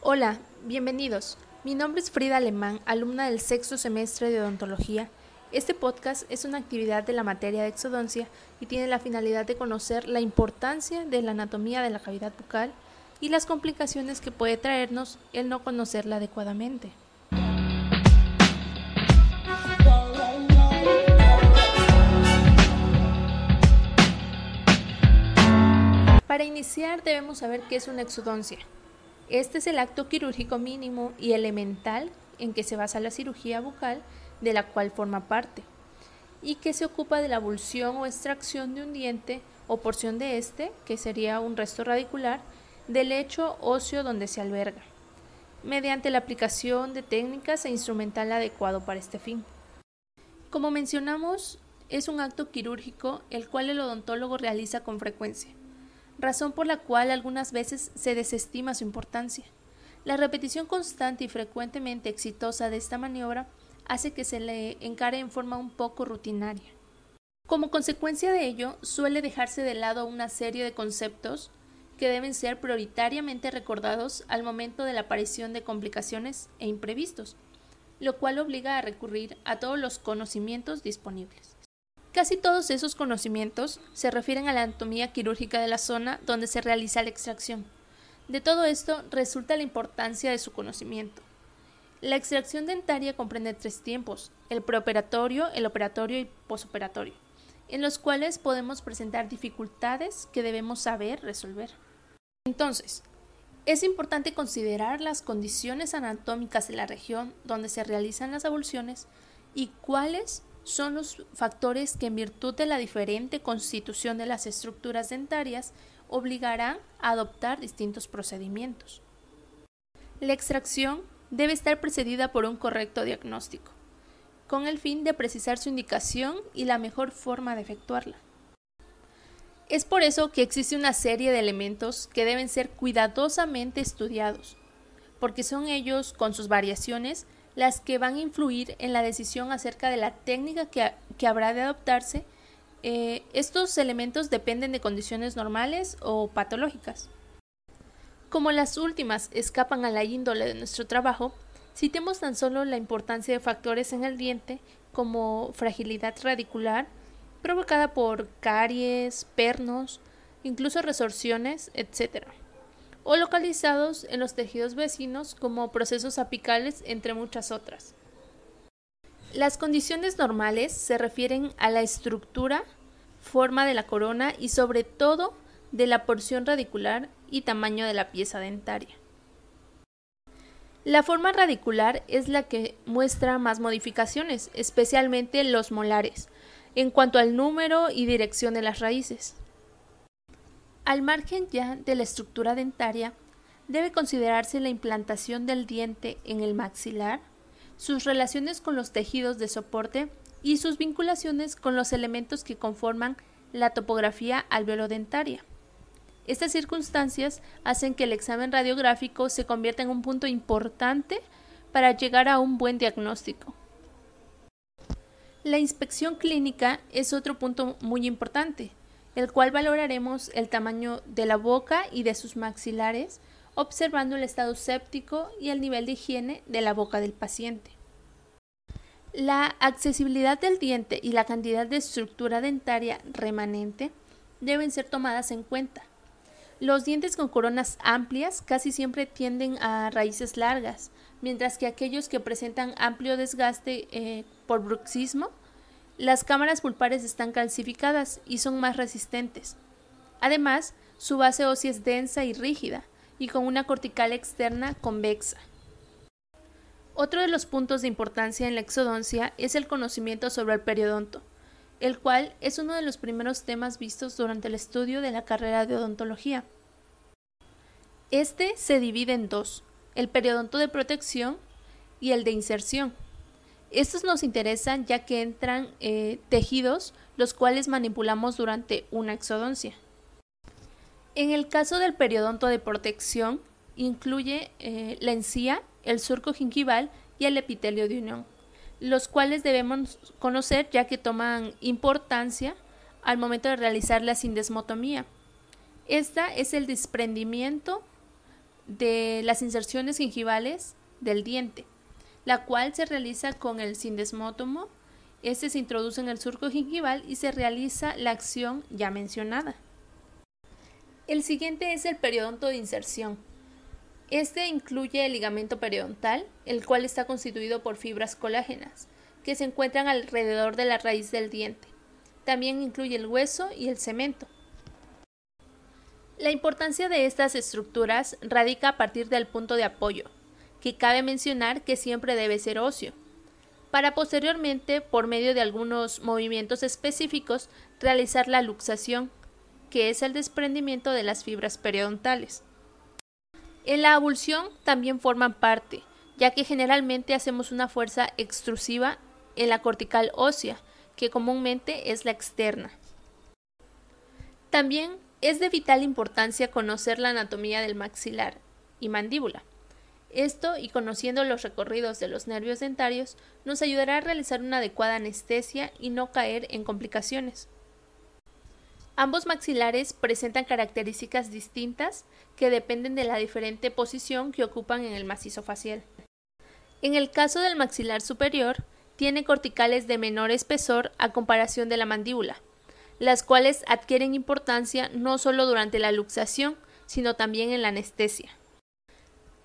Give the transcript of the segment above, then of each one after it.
Hola, bienvenidos. Mi nombre es Frida Alemán, alumna del sexto semestre de odontología. Este podcast es una actividad de la materia de exodoncia y tiene la finalidad de conocer la importancia de la anatomía de la cavidad bucal y las complicaciones que puede traernos el no conocerla adecuadamente. Para iniciar debemos saber qué es una exodoncia. Este es el acto quirúrgico mínimo y elemental en que se basa la cirugía bucal de la cual forma parte y que se ocupa de la abulsión o extracción de un diente o porción de este, que sería un resto radicular, del lecho óseo donde se alberga, mediante la aplicación de técnicas e instrumental adecuado para este fin. Como mencionamos, es un acto quirúrgico el cual el odontólogo realiza con frecuencia, razón por la cual algunas veces se desestima su importancia. La repetición constante y frecuentemente exitosa de esta maniobra hace que se le encare en forma un poco rutinaria. Como consecuencia de ello, suele dejarse de lado una serie de conceptos que deben ser prioritariamente recordados al momento de la aparición de complicaciones e imprevistos, lo cual obliga a recurrir a todos los conocimientos disponibles. Casi todos esos conocimientos se refieren a la anatomía quirúrgica de la zona donde se realiza la extracción. De todo esto resulta la importancia de su conocimiento. La extracción dentaria comprende tres tiempos, el preoperatorio, el operatorio y posoperatorio, en los cuales podemos presentar dificultades que debemos saber resolver. Entonces, es importante considerar las condiciones anatómicas de la región donde se realizan las abulsiones y cuáles son los factores que en virtud de la diferente constitución de las estructuras dentarias obligarán a adoptar distintos procedimientos. La extracción debe estar precedida por un correcto diagnóstico, con el fin de precisar su indicación y la mejor forma de efectuarla. Es por eso que existe una serie de elementos que deben ser cuidadosamente estudiados, porque son ellos, con sus variaciones, las que van a influir en la decisión acerca de la técnica que, habrá de adoptarse. Eh, estos elementos dependen de condiciones normales o patológicas. Como las últimas escapan a la índole de nuestro trabajo, citemos tan solo la importancia de factores en el diente como fragilidad radicular, provocada por caries, pernos, incluso resorciones, etc. O localizados en los tejidos vecinos como procesos apicales, entre muchas otras. Las condiciones normales se refieren a la estructura, forma de la corona y sobre todo de la porción radicular y tamaño de la pieza dentaria. La forma radicular es la que muestra más modificaciones, especialmente los molares, en cuanto al número y dirección de las raíces. Al margen ya de la estructura dentaria, debe considerarse la implantación del diente en el maxilar, sus relaciones con los tejidos de soporte y sus vinculaciones con los elementos que conforman la topografía alveolodentaria. Estas circunstancias hacen que el examen radiográfico se convierta en un punto importante para llegar a un buen diagnóstico. La inspección clínica es otro punto muy importante, el cual valoraremos el tamaño de la boca y de sus maxilares, observando el estado séptico y el nivel de higiene de la boca del paciente. La accesibilidad del diente y la cantidad de estructura dentaria remanente deben ser tomadas en cuenta. Los dientes con coronas amplias casi siempre tienden a raíces largas, mientras que aquellos que presentan amplio desgaste eh, por bruxismo, las cámaras pulpares están calcificadas y son más resistentes. Además, su base ósea es densa y rígida, y con una cortical externa convexa. Otro de los puntos de importancia en la exodoncia es el conocimiento sobre el periodonto, el cual es uno de los primeros temas vistos durante el estudio de la carrera de odontología. Este se divide en dos, el periodonto de protección y el de inserción. Estos nos interesan ya que entran eh, tejidos los cuales manipulamos durante una exodoncia. En el caso del periodonto de protección, incluye eh, la encía, el surco gingival y el epitelio de unión, los cuales debemos conocer ya que toman importancia al momento de realizar la sindesmotomía. Esta es el desprendimiento de las inserciones gingivales del diente, la cual se realiza con el sindesmótomo. Este se introduce en el surco gingival y se realiza la acción ya mencionada. El siguiente es el periodonto de inserción. Este incluye el ligamento periodontal, el cual está constituido por fibras colágenas, que se encuentran alrededor de la raíz del diente. También incluye el hueso y el cemento. La importancia de estas estructuras radica a partir del punto de apoyo, que cabe mencionar que siempre debe ser óseo, para posteriormente, por medio de algunos movimientos específicos, realizar la luxación, que es el desprendimiento de las fibras periodontales. En la abulsión también forman parte, ya que generalmente hacemos una fuerza extrusiva en la cortical ósea, que comúnmente es la externa. También es de vital importancia conocer la anatomía del maxilar y mandíbula. Esto y conociendo los recorridos de los nervios dentarios nos ayudará a realizar una adecuada anestesia y no caer en complicaciones. Ambos maxilares presentan características distintas que dependen de la diferente posición que ocupan en el macizo facial. En el caso del maxilar superior, tiene corticales de menor espesor a comparación de la mandíbula, las cuales adquieren importancia no solo durante la luxación, sino también en la anestesia.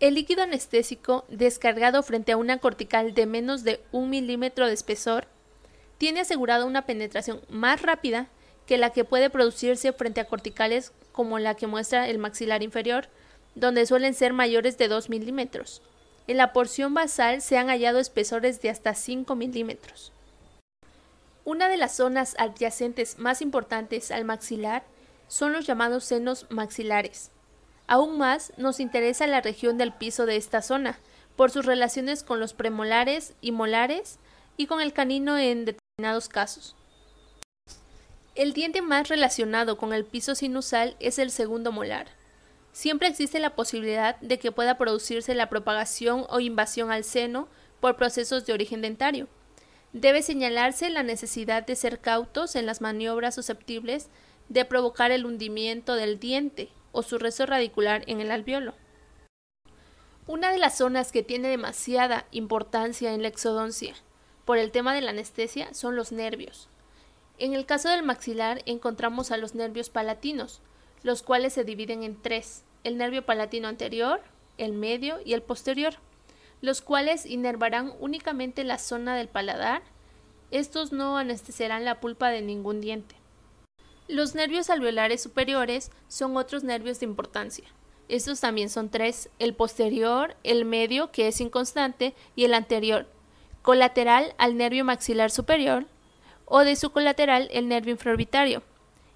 El líquido anestésico descargado frente a una cortical de menos de un milímetro de espesor tiene asegurada una penetración más rápida que la que puede producirse frente a corticales como la que muestra el maxilar inferior, donde suelen ser mayores de 2 milímetros. En la porción basal se han hallado espesores de hasta 5 milímetros. Una de las zonas adyacentes más importantes al maxilar son los llamados senos maxilares. Aún más nos interesa la región del piso de esta zona, por sus relaciones con los premolares y molares y con el canino en determinados casos. El diente más relacionado con el piso sinusal es el segundo molar. Siempre existe la posibilidad de que pueda producirse la propagación o invasión al seno por procesos de origen dentario. Debe señalarse la necesidad de ser cautos en las maniobras susceptibles de provocar el hundimiento del diente o su resto radicular en el alveolo. Una de las zonas que tiene demasiada importancia en la exodoncia por el tema de la anestesia son los nervios. En el caso del maxilar encontramos a los nervios palatinos, los cuales se dividen en tres, el nervio palatino anterior, el medio y el posterior, los cuales inervarán únicamente la zona del paladar. Estos no anestesiarán la pulpa de ningún diente. Los nervios alveolares superiores son otros nervios de importancia. Estos también son tres, el posterior, el medio, que es inconstante, y el anterior, colateral al nervio maxilar superior, o de su colateral el nervio infraorbitario.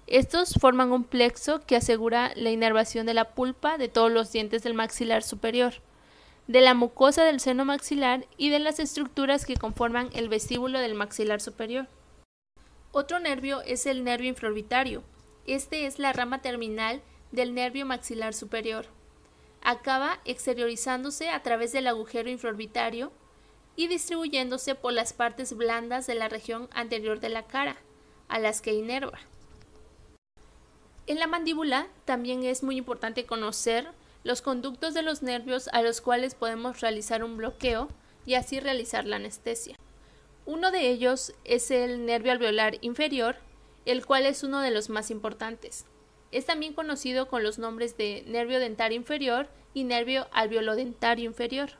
Estos forman un plexo que asegura la inervación de la pulpa de todos los dientes del maxilar superior, de la mucosa del seno maxilar y de las estructuras que conforman el vestíbulo del maxilar superior. Otro nervio es el nervio infraorbitario. Este es la rama terminal del nervio maxilar superior. Acaba exteriorizándose a través del agujero infraorbitario y distribuyéndose por las partes blandas de la región anterior de la cara, a las que inerva. En la mandíbula también es muy importante conocer los conductos de los nervios a los cuales podemos realizar un bloqueo y así realizar la anestesia. Uno de ellos es el nervio alveolar inferior, el cual es uno de los más importantes. Es también conocido con los nombres de nervio dentario inferior y nervio alveolodentario inferior.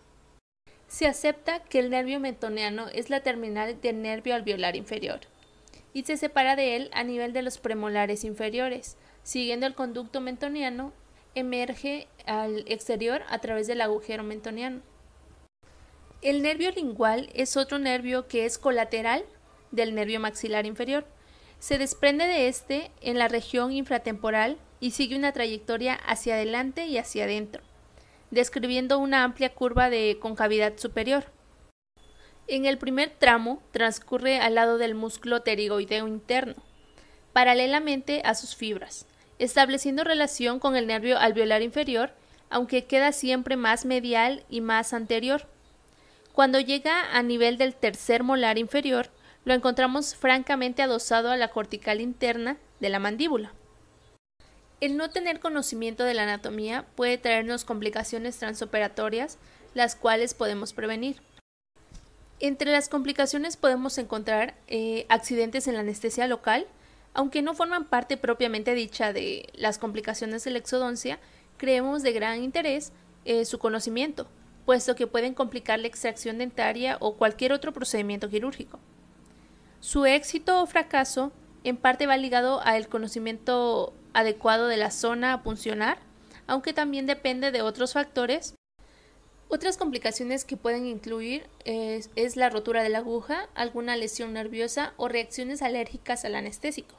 Se acepta que el nervio metoneano es la terminal del nervio alveolar inferior y se separa de él a nivel de los premolares inferiores. Siguiendo el conducto mentoniano, emerge al exterior a través del agujero mentoniano. El nervio lingual es otro nervio que es colateral del nervio maxilar inferior. Se desprende de este en la región infratemporal y sigue una trayectoria hacia adelante y hacia adentro describiendo una amplia curva de concavidad superior. En el primer tramo transcurre al lado del músculo pterigoideo interno, paralelamente a sus fibras, estableciendo relación con el nervio alveolar inferior, aunque queda siempre más medial y más anterior. Cuando llega a nivel del tercer molar inferior, lo encontramos francamente adosado a la cortical interna de la mandíbula. El no tener conocimiento de la anatomía puede traernos complicaciones transoperatorias, las cuales podemos prevenir. Entre las complicaciones podemos encontrar eh, accidentes en la anestesia local, aunque no forman parte propiamente dicha de las complicaciones de la exodoncia, creemos de gran interés eh, su conocimiento, puesto que pueden complicar la extracción dentaria o cualquier otro procedimiento quirúrgico. Su éxito o fracaso en parte va ligado al conocimiento adecuado de la zona a puncionar, aunque también depende de otros factores. Otras complicaciones que pueden incluir es, es la rotura de la aguja, alguna lesión nerviosa o reacciones alérgicas al anestésico.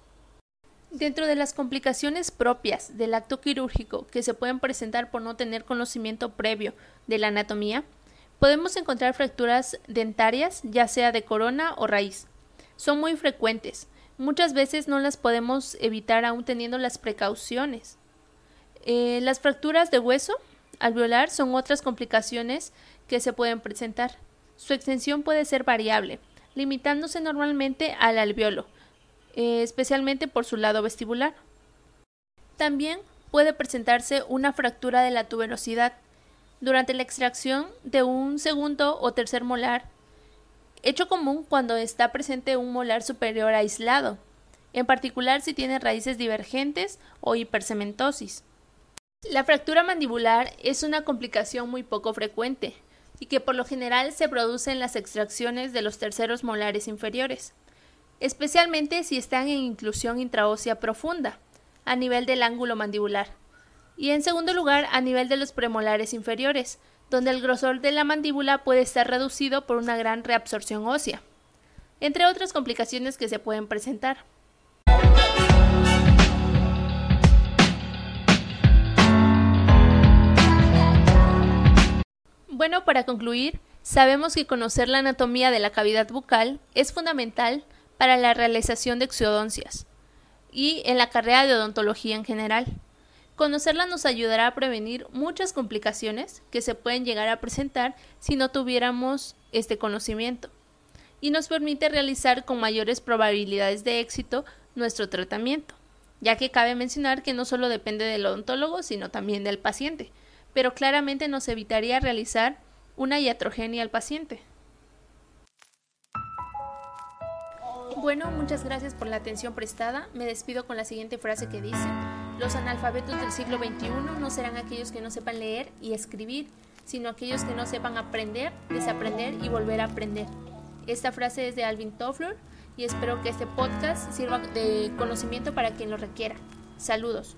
Dentro de las complicaciones propias del acto quirúrgico que se pueden presentar por no tener conocimiento previo de la anatomía, podemos encontrar fracturas dentarias, ya sea de corona o raíz. Son muy frecuentes. Muchas veces no las podemos evitar aún teniendo las precauciones. Eh, las fracturas de hueso alveolar son otras complicaciones que se pueden presentar. Su extensión puede ser variable, limitándose normalmente al alveolo, eh, especialmente por su lado vestibular. También puede presentarse una fractura de la tuberosidad durante la extracción de un segundo o tercer molar, hecho común cuando está presente un molar superior aislado, en particular si tiene raíces divergentes o hipercementosis. La fractura mandibular es una complicación muy poco frecuente y que por lo general se produce en las extracciones de los terceros molares inferiores especialmente si están en inclusión intraósea profunda, a nivel del ángulo mandibular, y en segundo lugar a nivel de los premolares inferiores, donde el grosor de la mandíbula puede estar reducido por una gran reabsorción ósea, entre otras complicaciones que se pueden presentar. Bueno, para concluir, sabemos que conocer la anatomía de la cavidad bucal es fundamental para la realización de exodoncias y en la carrera de odontología en general. Conocerla nos ayudará a prevenir muchas complicaciones que se pueden llegar a presentar si no tuviéramos este conocimiento y nos permite realizar con mayores probabilidades de éxito nuestro tratamiento, ya que cabe mencionar que no solo depende del odontólogo, sino también del paciente, pero claramente nos evitaría realizar una iatrogenia al paciente. Bueno, muchas gracias por la atención prestada. Me despido con la siguiente frase que dice, los analfabetos del siglo XXI no serán aquellos que no sepan leer y escribir, sino aquellos que no sepan aprender, desaprender y volver a aprender. Esta frase es de Alvin Toffler y espero que este podcast sirva de conocimiento para quien lo requiera. Saludos.